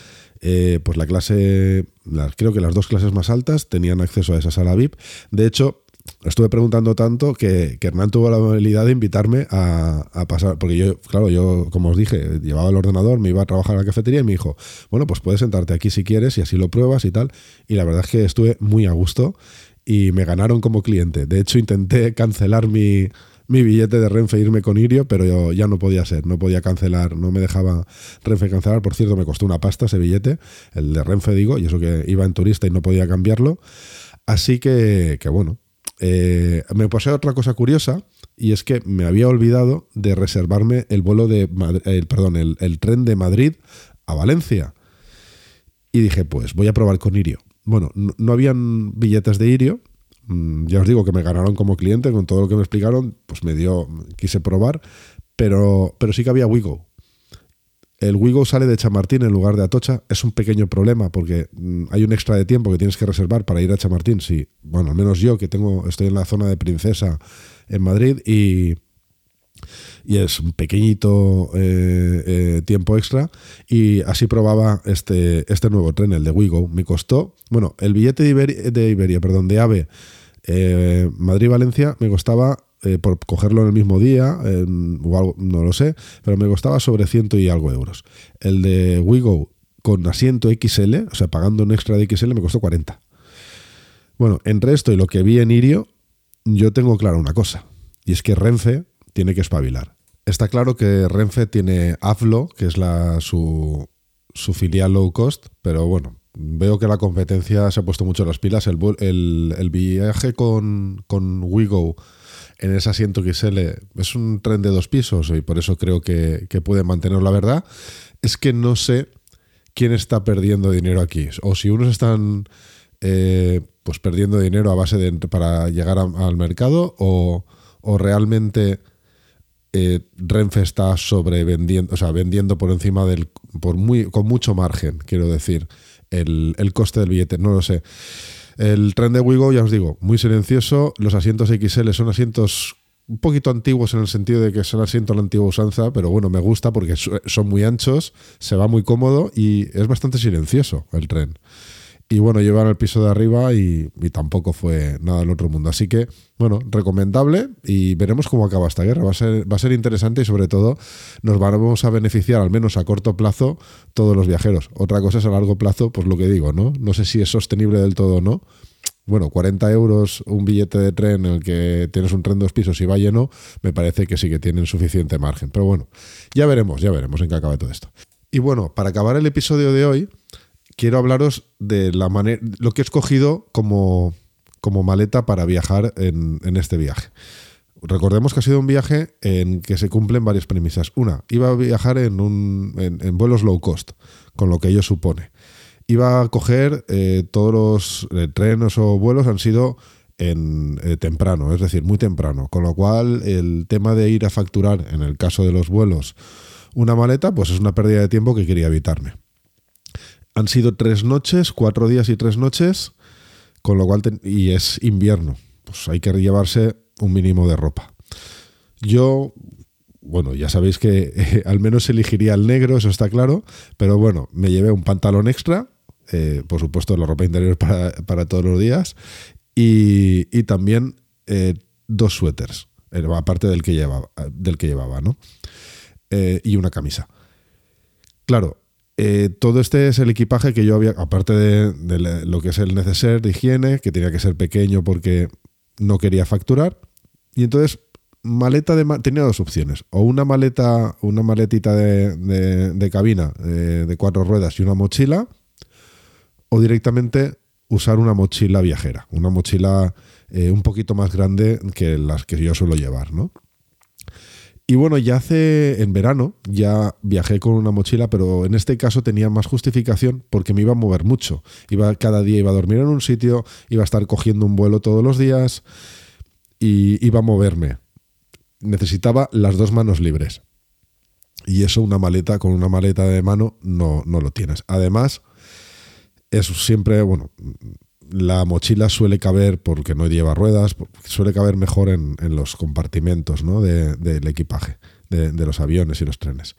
eh, pues la clase, las, creo que las dos clases más altas tenían acceso a esa sala VIP. De hecho, estuve preguntando tanto que, Hernán tuvo la habilidad de invitarme a, pasar, porque yo, claro, yo, como os dije, llevaba el ordenador, me iba a trabajar a la cafetería y me dijo, bueno, pues puedes sentarte aquí si quieres y así lo pruebas y tal. Y la verdad es que estuve muy a gusto y me ganaron como cliente. De hecho, intenté cancelar mi, mi billete de Renfe e irme con Irio, pero ya no podía ser, no podía cancelar, no me dejaba Renfe cancelar. Por cierto, me costó una pasta ese billete, el de Renfe digo, y eso que iba en turista y no podía cambiarlo. Así que, que bueno, eh, me pasé otra cosa curiosa y es que me había olvidado de reservarme el vuelo de el, perdón, el, tren de Madrid a Valencia. Y dije, pues voy a probar con Irio. Bueno, no, no habían billetes de Irio. Mm, Ya os digo que me ganaron como cliente con todo lo que me explicaron, pues me dio, quise probar, pero, pero sí que había Wigo. El Wigo sale de Chamartín en lugar de Atocha. Es un pequeño problema porque mm, hay un extra de tiempo que tienes que reservar para ir a Chamartín. Sí, bueno, al menos yo que tengo, estoy en la zona de Princesa en Madrid y, y es un pequeñito eh, eh, tiempo extra. Y así probaba este, este nuevo tren, el de Wigo. Me costó, bueno, el billete de Iberia, perdón, de AVE eh, Madrid-Valencia me costaba, eh, por cogerlo en el mismo día, o algo, no lo sé, pero me costaba sobre ciento y algo euros. El de Wigo con asiento XL, o sea, pagando un extra de XL, me costó 40. Bueno, entre esto y lo que vi en Irio, yo tengo claro una cosa, y es que Renfe tiene que espabilar. Está claro que Renfe tiene AFLO, que es la, su, su filial low cost, pero bueno, veo que la competencia se ha puesto mucho las pilas. El, el- el viaje con, con Wigo en ese asiento XL es un tren de dos pisos y por eso creo que, que puede mantenerlo. La verdad es que no sé quién está perdiendo dinero aquí. O si unos están eh, pues perdiendo dinero a base de para llegar al mercado o, o realmente eh, Renfe está sobrevendiendo, o sea, vendiendo por encima del, por muy, con mucho margen, quiero decir, el, el coste del billete, no lo sé. El tren de Wigo, ya os digo, muy silencioso, los asientos XL son asientos un poquito antiguos en el sentido de que son asientos la antigua usanza, pero bueno, me gusta porque son muy anchos, se va muy cómodo y es bastante silencioso el tren. Y bueno, llevan el piso de arriba y, y tampoco fue nada del otro mundo. Así que, bueno, recomendable y veremos cómo acaba esta guerra. Va a ser, va a ser interesante y sobre todo nos vamos a beneficiar, al menos a corto plazo, todos los viajeros. Otra cosa es a largo plazo, pues lo que digo, ¿no? No sé si es sostenible del todo o no. Bueno, 40 euros un billete de tren en el que tienes un tren dos pisos y va lleno, me parece que sí que tienen suficiente margen. Pero bueno, ya veremos, ya veremos en qué acaba todo esto. Y bueno, para acabar el episodio de hoy, quiero hablaros de la manera, lo que he escogido como, como maleta para viajar en, en este viaje. Recordemos que ha sido un viaje en que se cumplen varias premisas. Una, iba a viajar en, un, en, vuelos low cost, con lo que ello supone. Iba a coger eh, todos los eh, trenes o vuelos han sido en eh, temprano, es decir, muy temprano. Con lo cual, el tema de ir a facturar, en el caso de los vuelos, una maleta, pues es una pérdida de tiempo que quería evitarme. Han sido tres noches, cuatro días y tres noches, con lo cual, y es invierno, pues hay que llevarse un mínimo de ropa. Yo, bueno, ya sabéis que al menos elegiría el negro, eso está claro, pero bueno, me llevé un pantalón extra, eh, por supuesto la ropa interior para, para todos los días, y, y también eh, dos suéteres, eh, aparte del que llevaba, del que llevaba ¿no? Y una camisa. Claro, eh, todo este es el equipaje que yo había, aparte de, lo que es el neceser de higiene, que tenía que ser pequeño porque no quería facturar. Y entonces, maleta de tenía dos opciones. O una maleta, una maletita de cabina eh, de cuatro ruedas y una mochila, o directamente usar una mochila viajera, una mochila eh, un poquito más grande que las que yo suelo llevar, ¿no? Y bueno, ya hace en verano ya viajé con una mochila, pero en este caso tenía más justificación porque me iba a mover mucho. Iba cada día iba a dormir en un sitio, iba a estar cogiendo un vuelo todos los días y iba a moverme. Necesitaba las dos manos libres. Y eso una maleta con una maleta de mano no, no lo tienes. Además, es siempre, bueno, la mochila suele caber, porque no lleva ruedas, suele caber mejor en, los compartimentos ¿no? de- del equipaje, de, de los aviones y los trenes.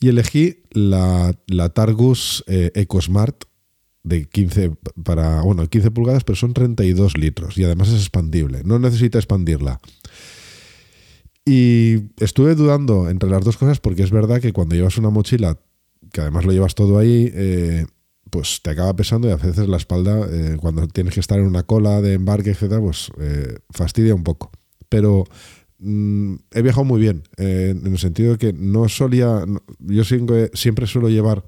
Y elegí la, la Targus eh, EcoSmart de 15 para, bueno, 15 pulgadas, pero son 32 litros y además es expandible. No necesita expandirla. Y estuve dudando entre las dos cosas porque es verdad que cuando llevas una mochila, que además lo llevas todo ahí, eh, pues te acaba pesando y a veces la espalda, eh, cuando tienes que estar en una cola de embarque, etcétera, pues eh, fastidia un poco. Pero mm, he viajado muy bien, eh, en el sentido de que no solía, yo siempre, suelo llevar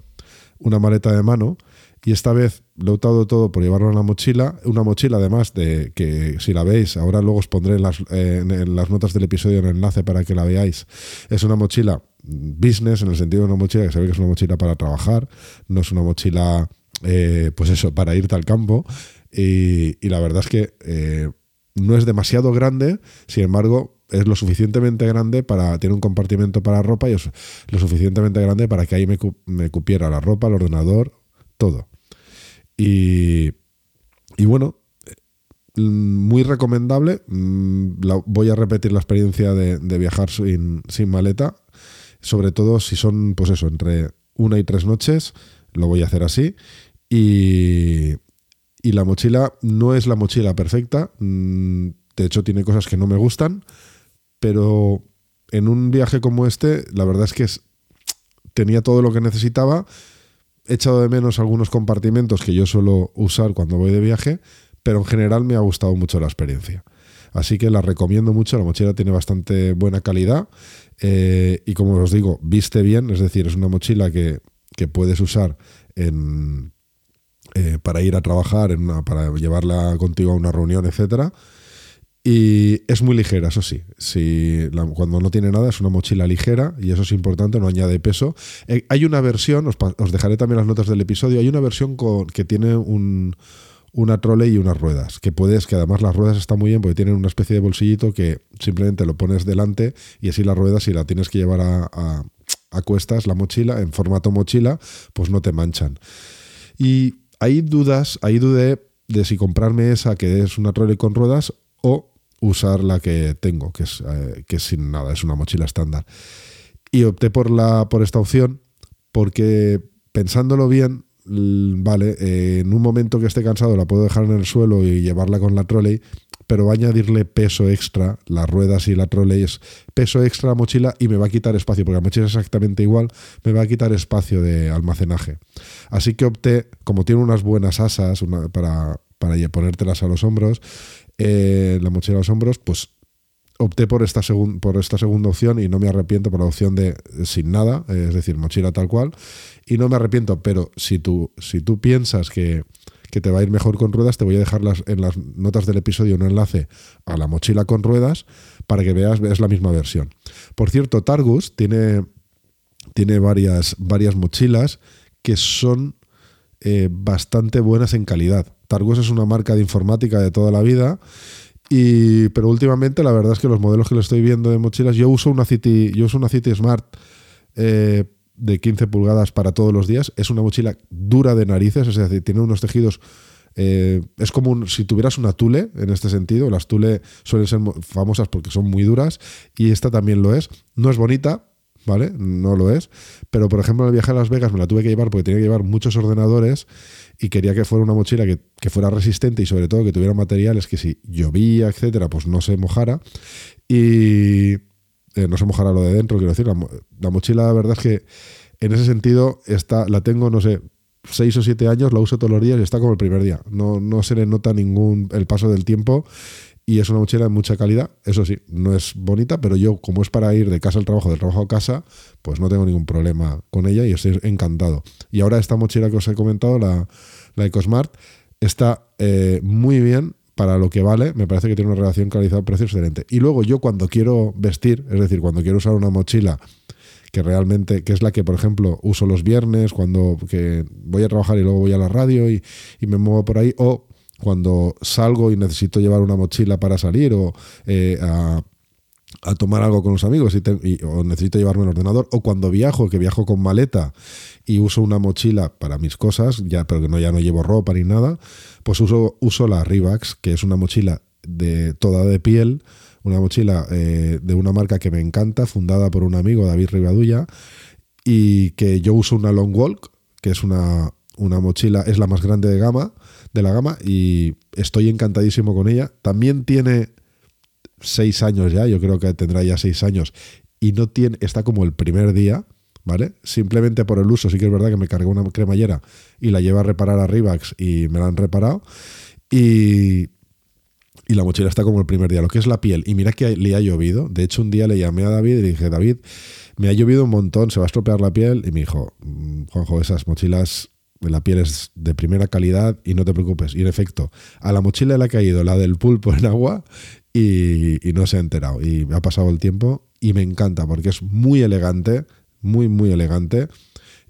una maleta de mano y esta vez lo he optado todo por llevarlo en la mochila. Una mochila, además, de que si la veis, ahora luego os pondré en las, eh, en las notas del episodio un enlace para que la veáis. Es una mochila business, en el sentido de una mochila que se ve que es una mochila para trabajar, no es una mochila, eh, pues eso, para irte al campo. Y, la verdad es que eh, no es demasiado grande, sin embargo, es lo suficientemente grande para. Tiene un compartimento para ropa y es lo suficientemente grande para que ahí me, me cupiera la ropa, el ordenador, todo. Y, y bueno, eh, muy recomendable. Mm, voy a repetir la experiencia de, viajar sin maleta, sobre todo si son, pues eso, entre una y tres noches, lo voy a hacer así. Y, y la mochila no es la mochila perfecta, mm, de hecho tiene cosas que no me gustan, pero en un viaje como este, la verdad es que es- tenía todo lo que necesitaba. He echado de menos algunos compartimentos que yo suelo usar cuando voy de viaje, pero en general me ha gustado mucho la experiencia. Así que la recomiendo mucho, la mochila tiene bastante buena calidad eh, y como os digo, viste bien, es decir, es una mochila que, que puedes usar en, eh, para ir a trabajar, en una- para llevarla contigo a una reunión, etcétera. Y es muy ligera, eso sí. Si cuando no tiene nada, es una mochila ligera y eso es importante, no añade peso. Eh, hay una versión, os, os dejaré también las notas del episodio, hay una versión con, que tiene un, una trole y unas ruedas, que puedes, que además las ruedas están muy bien porque tienen una especie de bolsillito que simplemente lo pones delante y así las ruedas, si la tienes que llevar a, a- cuestas, la mochila, en formato mochila, pues no te manchan. Y hay dudas, ahí dudé de si comprarme esa que es una trolley con ruedas o usar la que tengo, que es, eh, que sin nada, es una mochila estándar. Y opté por, la, por esta opción porque pensándolo bien, vale, eh, en un momento que esté cansado la puedo dejar en el suelo y llevarla con la trolley, pero va a añadirle peso extra, las ruedas y la trolley es peso extra a la mochila y me va a quitar espacio, porque la mochila es exactamente igual, me va a quitar espacio de almacenaje. Así que opté, como tiene unas buenas asas para, para ponértelas a los hombros, eh, la mochila a los hombros, pues opté por esta, segun- por esta segunda opción y no me arrepiento por la opción de sin nada, es decir, mochila tal cual, y no me arrepiento, pero si tú, si tú piensas que, que te va a ir mejor con ruedas, te voy a dejar las, en las notas del episodio un enlace a la mochila con ruedas para que veas, es la misma versión. Por cierto, Targus tiene, tiene varias, varias mochilas que son eh, bastante buenas en calidad. Targus es una marca de informática de toda la vida. Y, pero últimamente la verdad es que los modelos que le estoy viendo de mochilas, yo uso una City, yo uso una City Smart eh, de 15 pulgadas para todos los días. Es una mochila dura de narices, es decir, tiene unos tejidos. eh, es como si tuvieras una Tule en este sentido. Las Tule suelen ser mo- famosas porque son muy duras y esta también lo es. No es bonita, ¿vale? No lo es. Pero, por ejemplo, en el viaje a Las Vegas me la tuve que llevar porque tenía que llevar muchos ordenadores y quería que fuera una mochila que, que fuera resistente y sobre todo que tuviera materiales que si llovía, etcétera, pues no se mojara. Y eh, no se mojara lo de dentro, quiero decir. La, la mochila, la verdad es que en ese sentido está, la tengo, no sé, seis o siete años, la uso todos los días y está como el primer día. No, no se le nota ningún el paso del tiempo y es una mochila de mucha calidad. Eso sí, no es bonita, pero yo, como es para ir de casa al trabajo, del trabajo a casa, pues no tengo ningún problema con ella y estoy encantado. Y ahora esta mochila que os he comentado, la, la EcoSmart, está eh, muy bien para lo que vale. Me parece que tiene una relación calidad-precio excelente. Y luego yo cuando quiero vestir, es decir, cuando quiero usar una mochila que realmente, que es la que, por ejemplo, uso los viernes, cuando que voy a trabajar y luego voy a la radio y, y me muevo por ahí, o cuando salgo y necesito llevar una mochila para salir, o eh, a, a tomar algo con los amigos o necesito llevarme el ordenador, o cuando viajo, que viajo con maleta y uso una mochila para mis cosas, ya, pero que no, ya no llevo ropa ni nada, pues uso, uso la Rivax, que es una mochila de toda de piel, una mochila eh, de una marca que me encanta, fundada por un amigo, David Rivadulla, y que yo uso una Long Walk, que es una, una mochila, es la más grande de gama, de la gama, y estoy encantadísimo con ella. También tiene seis años ya, yo creo que tendrá ya seis años, y no tiene, está como el primer día, ¿vale? Simplemente por el uso, sí que es verdad que me cargué una cremallera y la llevo a reparar a Rivax y me la han reparado. Y, y la mochila está como el primer día, lo que es la piel. Y mira que le ha llovido. De hecho, un día le llamé a David y le dije, David, me ha llovido un montón, se va a estropear la piel. Y me dijo, "Mm, Juanjo, esas mochilas la piel es de primera calidad y no te preocupes. Y en efecto, a la mochila le ha caído la del pulpo en agua y, no se ha enterado. Y ha pasado el tiempo y me encanta porque es muy elegante, muy, muy elegante.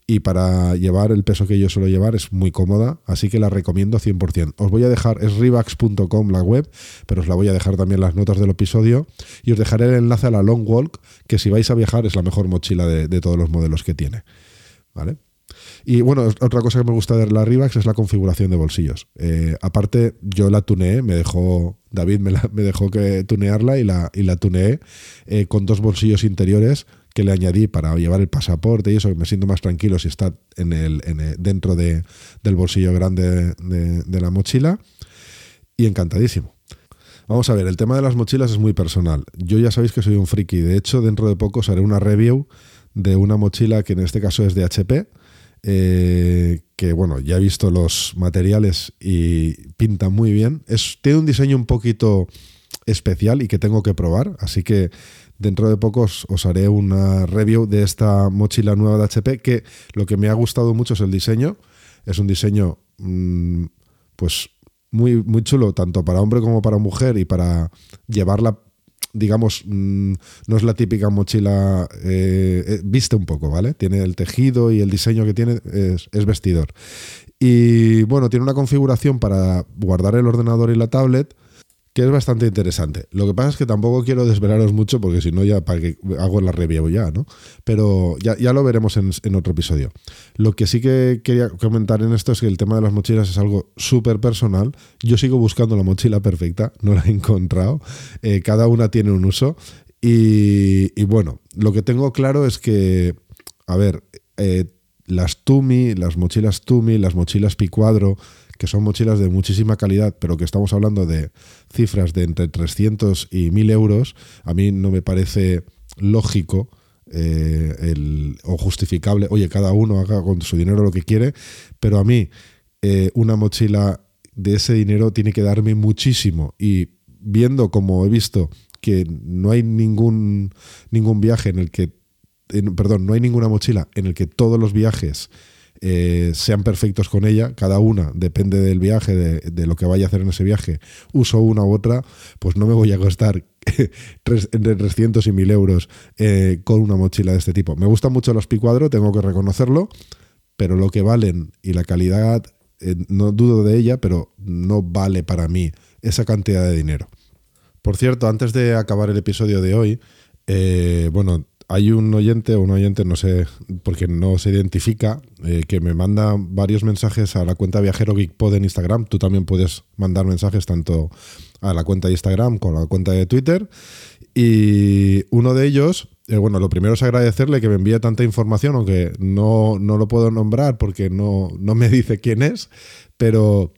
Y para llevar el peso que yo suelo llevar es muy cómoda, así que la recomiendo 100%. Os voy a dejar, es rivax.com la web, pero os la voy a dejar también las notas del episodio y os dejaré el enlace a la Long Walk, que si vais a viajar es la mejor mochila de todos los modelos que tiene. ¿Vale? Y bueno, otra cosa que me gusta de la Rivax es la configuración de bolsillos. Eh, aparte, yo la tuneé, me dejó, David me, la- me dejó que tunearla y la, y la tuneé eh, con dos bolsillos interiores que le añadí para llevar el pasaporte y eso, me siento más tranquilo si está en el, en el- dentro de- del bolsillo grande de, de la mochila. Y encantadísimo. Vamos a ver, el tema de las mochilas es muy personal. Yo ya sabéis que soy un friki. De hecho, dentro de poco os haré una review de una mochila que en este caso es de HP. Eh, que bueno, ya he visto los materiales y pinta muy bien. Es, tiene un diseño un poquito especial y que tengo que probar. Así que dentro de poco os, os haré una review de esta mochila nueva de HP. Que lo que me ha gustado mucho es el diseño. Es un diseño, mm, pues muy, muy chulo, tanto para hombre como para mujer, y para llevarla, digamos, mm, no es la típica mochila, eh, eh, viste un poco, ¿vale? Tiene el tejido y el diseño que tiene es, es vestidor. Y bueno, tiene una configuración para guardar el ordenador y la tablet que es bastante interesante. Lo que pasa es que tampoco quiero desvelaros mucho porque si no ya para que hago la review ya, ¿no? Pero ya, ya lo veremos en, otro episodio. Lo que sí que quería comentar en esto es que el tema de las mochilas es algo súper personal. Yo sigo buscando la mochila perfecta, no la he encontrado. Eh, cada una tiene un uso. Y, y bueno, lo que tengo claro es que, a ver, eh, las Tumi, las mochilas Tumi, las mochilas Picuadro, que son mochilas de muchísima calidad, pero que estamos hablando de cifras de entre 300 y 1000 euros, a mí no me parece lógico eh, el, o justificable, oye, cada uno haga con su dinero lo que quiere, pero a mí eh, una mochila de ese dinero tiene que darme muchísimo. Y viendo como he visto que no hay ningún, ningún viaje en el que, perdón, no hay ninguna mochila en el que todos los viajes eh, sean perfectos con ella, cada una depende del viaje, de, lo que vaya a hacer en ese viaje, uso una u otra, pues no me voy a costar entre 300 y 1000 euros eh, con una mochila de este tipo. Me gustan mucho los Picuadro, tengo que reconocerlo, pero lo que valen y la calidad, eh, no dudo de ella, pero no vale para mí esa cantidad de dinero. Por cierto, antes de acabar el episodio de hoy, bueno, hay un oyente o un oyente, no sé, porque no se identifica, eh, que me manda varios mensajes a la cuenta Viajero Geek Pod en Instagram. Tú también puedes mandar mensajes tanto a la cuenta de Instagram como a la cuenta de Twitter. Y uno de ellos, eh, bueno, lo primero es agradecerle que me envíe tanta información, aunque no, no lo puedo nombrar porque no, no me dice quién es, pero,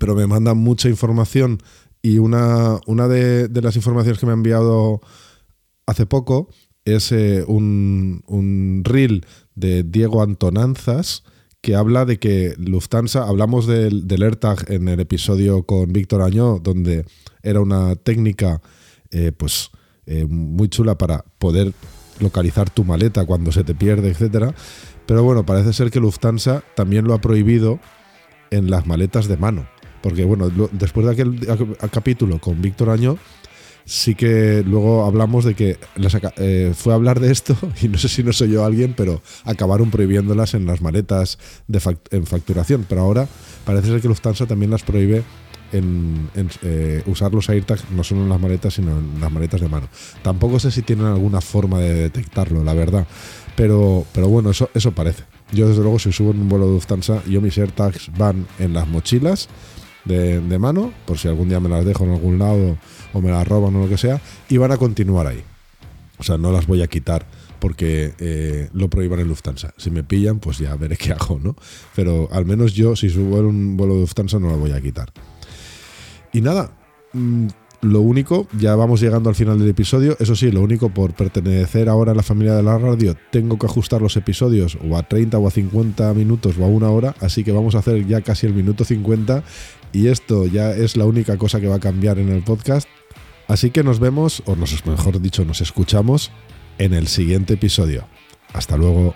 pero me manda mucha información y una, una de las informaciones que me ha enviado hace poco es eh, un, un reel de Diego Antonanzas que habla de que Lufthansa, hablamos del, del en el episodio con Víctor Añó, donde era una técnica eh, pues eh, muy chula para poder localizar tu maleta cuando se te pierde, etcétera. Pero bueno, parece ser que Lufthansa también lo ha prohibido en las maletas de mano. Porque bueno, después de aquel capítulo con Víctor Añó, sí que luego hablamos de que las eh, fue a hablar de esto, y no sé si no soy yo alguien, pero acabaron prohibiéndolas en las maletas de en facturación. Pero ahora parece ser que Lufthansa también las prohíbe en, en, eh, usar los AirTags no solo en las maletas, sino en las maletas de mano. Tampoco sé si tienen alguna forma de detectarlo, la verdad. Pero, pero bueno, eso, eso parece. Yo desde luego si subo en un vuelo de Lufthansa, yo mis AirTags van en las mochilas de, mano, por si algún día me las dejo en algún lado o me las roban o lo que sea, y van a continuar ahí. O sea, no las voy a quitar porque eh, lo prohíban en Lufthansa. Si me pillan, pues ya veré qué hago, ¿no? Pero al menos yo, si subo en un vuelo de Lufthansa, no la voy a quitar. Y nada, mm, lo único, ya vamos llegando al final del episodio. Eso sí, lo único, por pertenecer ahora a la familia de la radio, tengo que ajustar los episodios o a 30 o a 50 minutos o a una hora. Así que vamos a hacer ya casi el minuto 50. Y esto ya es la única cosa que va a cambiar en el podcast. Así que nos vemos, o nos, mejor dicho, nos escuchamos en el siguiente episodio. Hasta luego.